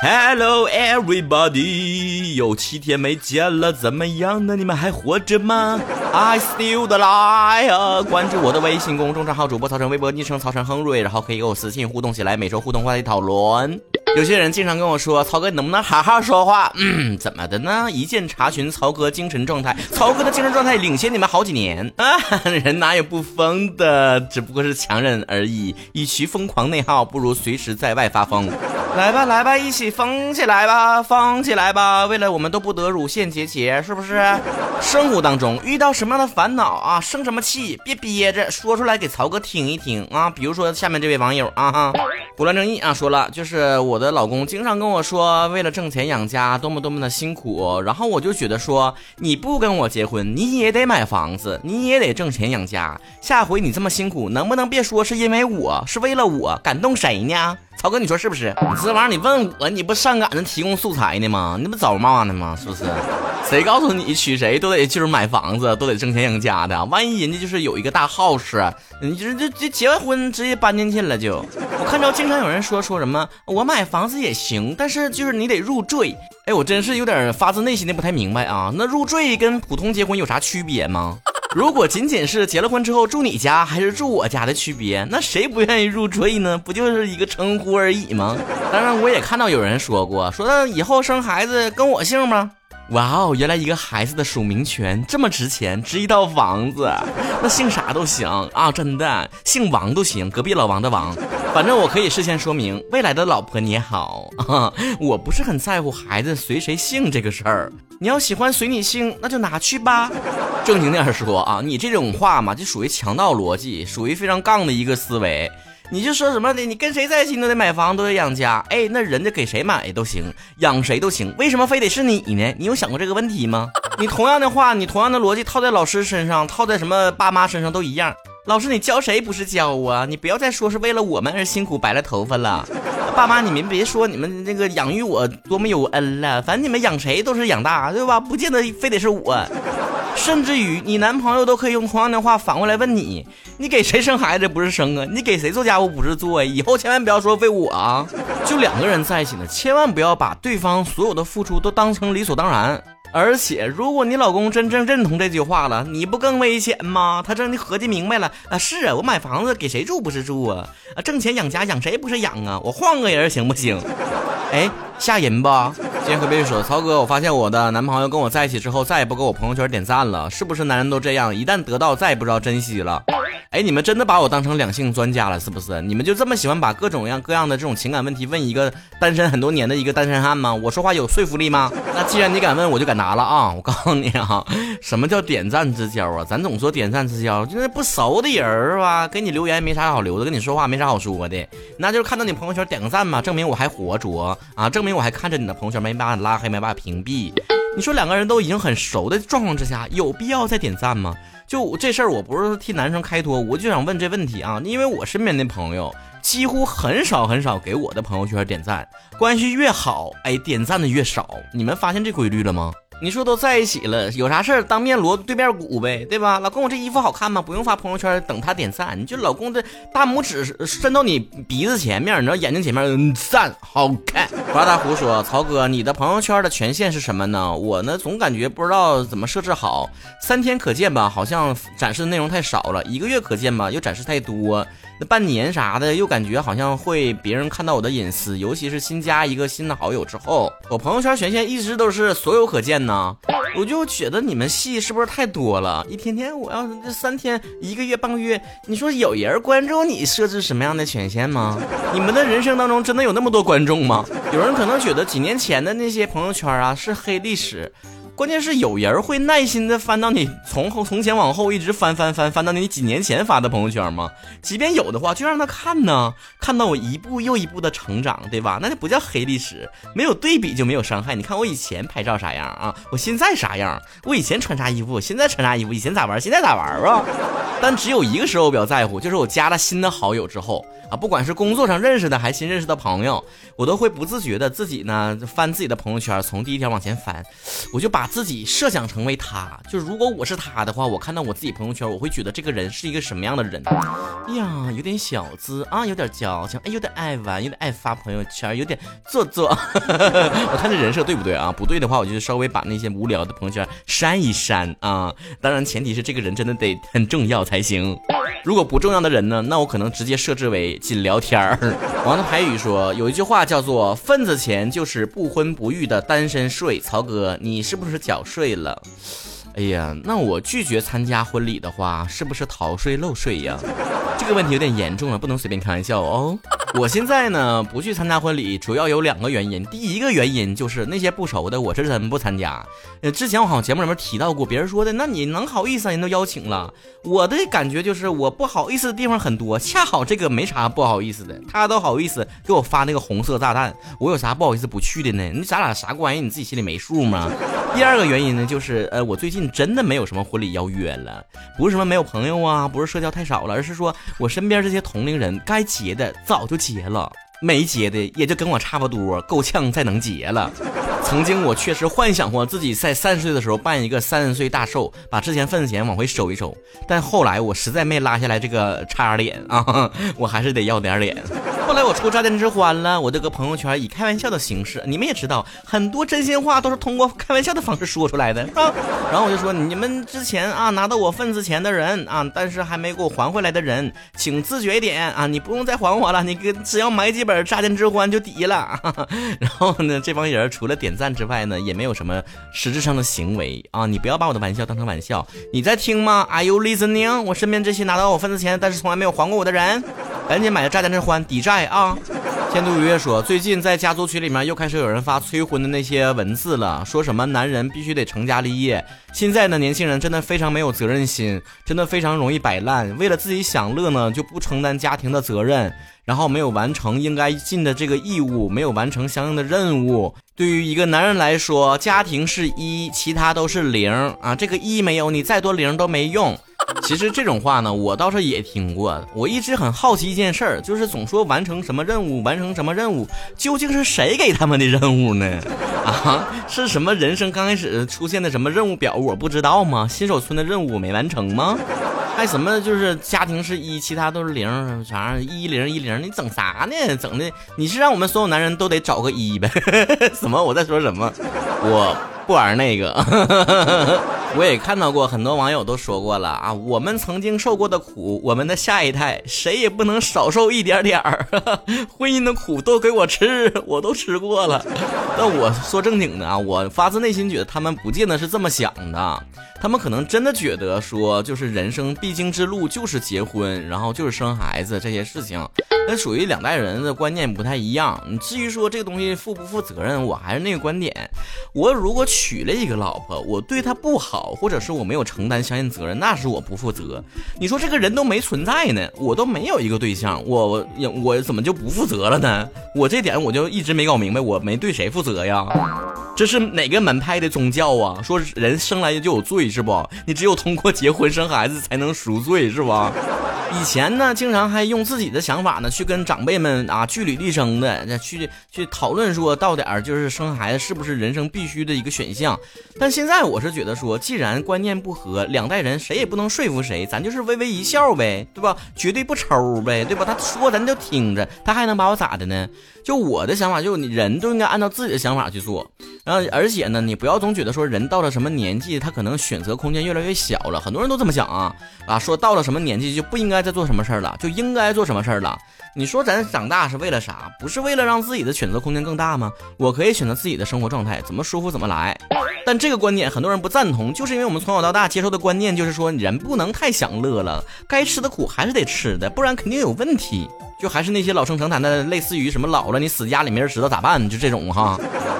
Hello everybody，有七天没见了，怎么样呢？你们还活着吗？I still alive。关注我的微信公众账号主播曹晨，微博昵称曹晨亨瑞，然后可以跟我私信互动起来，每周互动话题讨论。有些人经常跟我说，曹哥你能不能好好说话？嗯，怎么的呢？一键查询曹哥精神状态，曹哥的精神状态领先你们好几年啊！人哪有不疯的？只不过是强忍而已。与其疯狂内耗，不如随时在外发疯。来吧，来吧，一起疯起来吧，疯起来吧！为了我们都不得乳腺结节，是不是？生活当中遇到什么样的烦恼啊，生什么气，别憋着，说出来给曹哥听一听啊！比如说下面这位网友啊哈，不乱正义啊，说了，就是我的老公经常跟我说，为了挣钱养家，多么多么的辛苦，然后我就觉得说，你不跟我结婚，你也得买房子，你也得挣钱养家。下回你这么辛苦，能不能别说是因为我是为了我，感动谁呢？曹哥，你说是不是？你这玩意儿你问我，你不上赶着提供素材呢吗？你不找骂呢吗？是不是？谁告诉你娶谁都得就是买房子，都得挣钱养家的？万一人家就是有一个大 house，你就是这这结完婚直接搬进去了就？我看着经常有人说说什么我买房子也行，但是就是你得入赘。哎，我真是有点发自内心的不太明白啊。那入赘跟普通结婚有啥区别吗？如果仅仅是结了婚之后住你家还是住我家的区别，那谁不愿意入赘呢？不就是一个称呼而已吗？当然，我也看到有人说过，说那以后生孩子跟我姓吗？哇哦，原来一个孩子的署名权这么值钱，值一套房子。那姓啥都行啊，真的，姓王都行，隔壁老王的王。反正我可以事先说明，未来的老婆你好，我不是很在乎孩子随谁姓这个事儿。你要喜欢随你姓，那就拿去吧。正经点说啊，你这种话嘛，就属于强盗逻辑，属于非常杠的一个思维。你就说什么的，你跟谁在一起都得买房，都得养家。哎，那人家给谁买都行，养谁都行，为什么非得是你呢？你有想过这个问题吗？你同样的话，你同样的逻辑套在老师身上，套在什么爸妈身上都一样。老师，你教谁不是教啊？你不要再说是为了我们而辛苦白了头发了。爸妈，你们别说你们那个养育我多么有恩了，反正你们养谁都是养大，对吧？不见得非得是我。甚至于你男朋友都可以用同样的话反过来问你：你给谁生孩子不是生啊？你给谁做家务不是做呀？以后千万不要说为我啊！就两个人在一起呢，千万不要把对方所有的付出都当成理所当然。而且，如果你老公真正认同这句话了，你不更危险吗？他真的合计明白了啊！是啊，我买房子给谁住不是住啊？啊，挣钱养家养谁不是养啊？我换个人行不行？哎，吓人吧？今天和别说，曹哥，我发现我的男朋友跟我在一起之后，再也不给我朋友圈点赞了，是不是男人都这样？一旦得到，再也不知道珍惜了。哎，你们真的把我当成两性专家了，是不是？你们就这么喜欢把各种各样各样的这种情感问题问一个单身很多年的一个单身汉吗？我说话有说服力吗？那既然你敢问，我就敢答了啊！我告诉你啊，什么叫点赞之交啊？咱总说点赞之交，就是不熟的人儿吧，给你留言没啥好留的，跟你说话没啥好说的，那就是看到你朋友圈点个赞嘛，证明我还活着啊，证明我还看着你的朋友圈，没把你拉黑，没把你屏蔽。你说两个人都已经很熟的状况之下，有必要再点赞吗？就这事儿，我不是替男生开脱，我就想问这问题啊，因为我身边的朋友几乎很少很少给我的朋友圈点赞，关系越好，哎，点赞的越少。你们发现这规律了吗？你说都在一起了，有啥事儿当面锣对面鼓呗，对吧？老公，我这衣服好看吗？不用发朋友圈，等他点赞。你就老公这大拇指伸到你鼻子前面，你知道眼睛前面，赞，好看。八大胡说：“曹哥，你的朋友圈的权限是什么呢？我呢，总感觉不知道怎么设置好。三天可见吧，好像展示的内容太少了；一个月可见吧，又展示太多。那半年啥的，又感觉好像会别人看到我的隐私，尤其是新加一个新的好友之后，我朋友圈权限一直都是所有可见呢。我就觉得你们戏是不是太多了？一天天我要这三天、一个月、半个月，你说有人关注你设置什么样的权限吗？你们的人生当中真的有那么多观众吗？有人可能觉得几年前的那些朋友圈啊是黑历史。关键是有人会耐心的翻到你从后从前往后一直翻翻翻翻到你几年前发的朋友圈吗？即便有的话，就让他看呢，看到我一步又一步的成长，对吧？那就不叫黑历史，没有对比就没有伤害。你看我以前拍照啥样啊？我现在啥样？我以前穿啥衣服？现在穿啥衣服？以前咋玩？现在咋玩啊？但只有一个时候我比较在乎，就是我加了新的好友之后啊，不管是工作上认识的还是新认识的朋友，我都会不自觉的自己呢翻自己的朋友圈，从第一条往前翻，我就把。自己设想成为他，就是如果我是他的话，我看到我自己朋友圈，我会觉得这个人是一个什么样的人？哎呀，有点小资啊，有点矫情，哎，有点爱玩，有点爱发朋友圈，有点做作。我看这人设对不对啊？不对的话，我就稍微把那些无聊的朋友圈删一删啊。当然，前提是这个人真的得很重要才行。如果不重要的人呢，那我可能直接设置为仅聊天儿。王的牌语说有一句话叫做“份子钱就是不婚不育的单身税”。曹哥，你是不是缴税了？哎呀，那我拒绝参加婚礼的话，是不是逃税漏税呀？这个问题有点严重了，不能随便开玩笑哦。我现在呢不去参加婚礼，主要有两个原因。第一个原因就是那些不熟的，我是真不参加。呃，之前我好像节目里面提到过，别人说的，那你能好意思？人都邀请了，我的感觉就是我不好意思的地方很多，恰好这个没啥不好意思的，他都好意思给我发那个红色炸弹，我有啥不好意思不去的呢？你咱俩啥关系？你自己心里没数吗？第二个原因呢，就是呃，我最近真的没有什么婚礼邀约了，不是什么没有朋友啊，不是社交太少了，而是说我身边这些同龄人该结的早就结了，没结的也就跟我差不多，够呛再能结了。曾经我确实幻想过自己在三十岁的时候办一个三十岁大寿，把之前份子钱往回收一收，但后来我实在没拉下来这个叉脸啊，我还是得要点脸。后来我出炸电之欢了，我就搁朋友圈以开玩笑的形式，你们也知道，很多真心话都是通过开玩笑的方式说出来的啊。然后我就说，你们之前啊拿到我份子钱的人啊，但是还没给我还回来的人，请自觉一点啊，你不用再还我了，你给只要买几本炸电之欢就抵了。然后呢，这帮人除了点赞之外呢，也没有什么实质上的行为啊。你不要把我的玩笑当成玩笑，你在听吗？Are you listening？我身边这些拿到我份子钱但是从来没有还过我的人。赶紧买个炸弹之欢抵债啊！天都鱼月说，最近在家族群里面又开始有人发催婚的那些文字了，说什么男人必须得成家立业。现在的年轻人真的非常没有责任心，真的非常容易摆烂，为了自己享乐呢就不承担家庭的责任，然后没有完成应该尽的这个义务，没有完成相应的任务。对于一个男人来说，家庭是一，其他都是零啊！这个一没有，你再多零都没用。其实这种话呢，我倒是也听过。我一直很好奇一件事儿，就是总说完成什么任务，完成什么任务，究竟是谁给他们的任务呢？啊，是什么人生刚开始出现的什么任务表，我不知道吗？新手村的任务没完成吗？还什么就是家庭是一，其他都是零，啥一零一零？你整啥呢？整的你是让我们所有男人都得找个一呗？什么？我在说什么？我不玩那个。我也看到过很多网友都说过了啊，我们曾经受过的苦，我们的下一代谁也不能少受一点点儿。婚姻的苦都给我吃，我都吃过了。但我说正经的啊，我发自内心觉得他们不见得是这么想的，他们可能真的觉得说，就是人生必经之路就是结婚，然后就是生孩子这些事情。那属于两代人的观念不太一样。你至于说这个东西负不负责任，我还是那个观点。我如果娶了一个老婆，我对她不好，或者是我没有承担相应责任，那是我不负责。你说这个人都没存在呢，我都没有一个对象，我我怎么就不负责了呢？我这点我就一直没搞明白，我没对谁负责呀？这是哪个门派的宗教啊？说人生来就有罪是不？你只有通过结婚生孩子才能赎罪是吧？以前呢，经常还用自己的想法呢，去跟长辈们啊据理力争的，去去讨论说到点儿就是生孩子是不是人生必须的一个选项。但现在我是觉得说，既然观念不合，两代人谁也不能说服谁，咱就是微微一笑呗，对吧？绝对不抽呗，对吧？他说咱就听着，他还能把我咋的呢？就我的想法，就你人都应该按照自己的想法去做。然后而且呢，你不要总觉得说人到了什么年纪，他可能选择空间越来越小了。很多人都这么想啊啊，说到了什么年纪就不应该。该在做什么事儿了，就应该做什么事儿了。你说咱长大是为了啥？不是为了让自己的选择空间更大吗？我可以选择自己的生活状态，怎么舒服怎么来。但这个观点很多人不赞同，就是因为我们从小到大接受的观念就是说，人不能太享乐了，该吃的苦还是得吃的，不然肯定有问题。就还是那些老生常谈的，类似于什么老了你死家里没人知道咋办，就这种哈。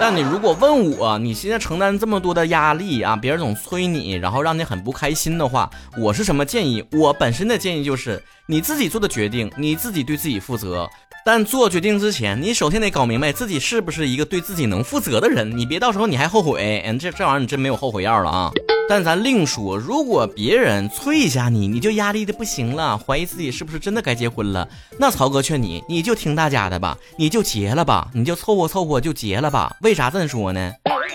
但你如果问我，你现在承担这么多的压力啊，别人总催你，然后让你很不开心的话，我是什么建议？我本身的建议就是你自己做的决定，你自己对自己负责。但做决定之前，你首先得搞明白自己是不是一个对自己能负责的人，你别到时候你还后悔。嗯，这这玩意儿你真没有后悔药了啊。但咱另说，如果别人催一下你，你就压力的不行了，怀疑自己是不是真的该结婚了，那曹哥劝你，你就听大家的吧，你就结了吧，你就凑合凑合就结了吧。为啥这么说呢？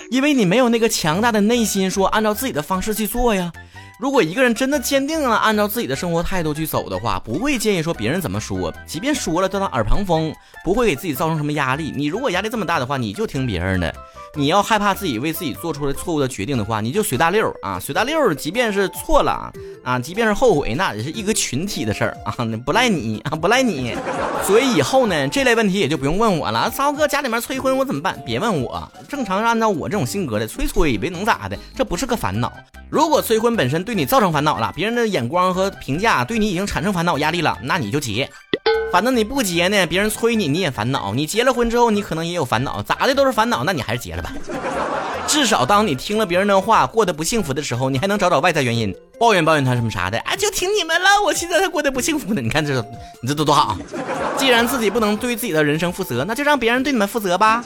因为你没有那个强大的内心，说按照自己的方式去做呀。如果一个人真的坚定了按照自己的生活态度去走的话，不会介意说别人怎么说，即便说了都当耳旁风，不会给自己造成什么压力。你如果压力这么大的话，你就听别人的。你要害怕自己为自己做出了错误的决定的话，你就随大溜啊，随大溜。即便是错了啊，即便是后悔，那也是一个群体的事儿啊，不赖你啊，不赖你。所以以后呢，这类问题也就不用问我了。骚哥家里面催婚，我怎么办？别问我，正常按照我这种性格的，催催呗，能咋的？这不是个烦恼。如果催婚本身对你造成烦恼了，别人的眼光和评价对你已经产生烦恼压力了，那你就结。反正你不结呢，别人催你你也烦恼；你结了婚之后，你可能也有烦恼，咋的都是烦恼，那你还是结了吧。至少当你听了别人的话，过得不幸福的时候，你还能找找外在原因，抱怨抱怨他什么啥的啊，就听你们了，我现在才过得不幸福呢。你看这，你这都多好。既然自己不能对自己的人生负责，那就让别人对你们负责吧。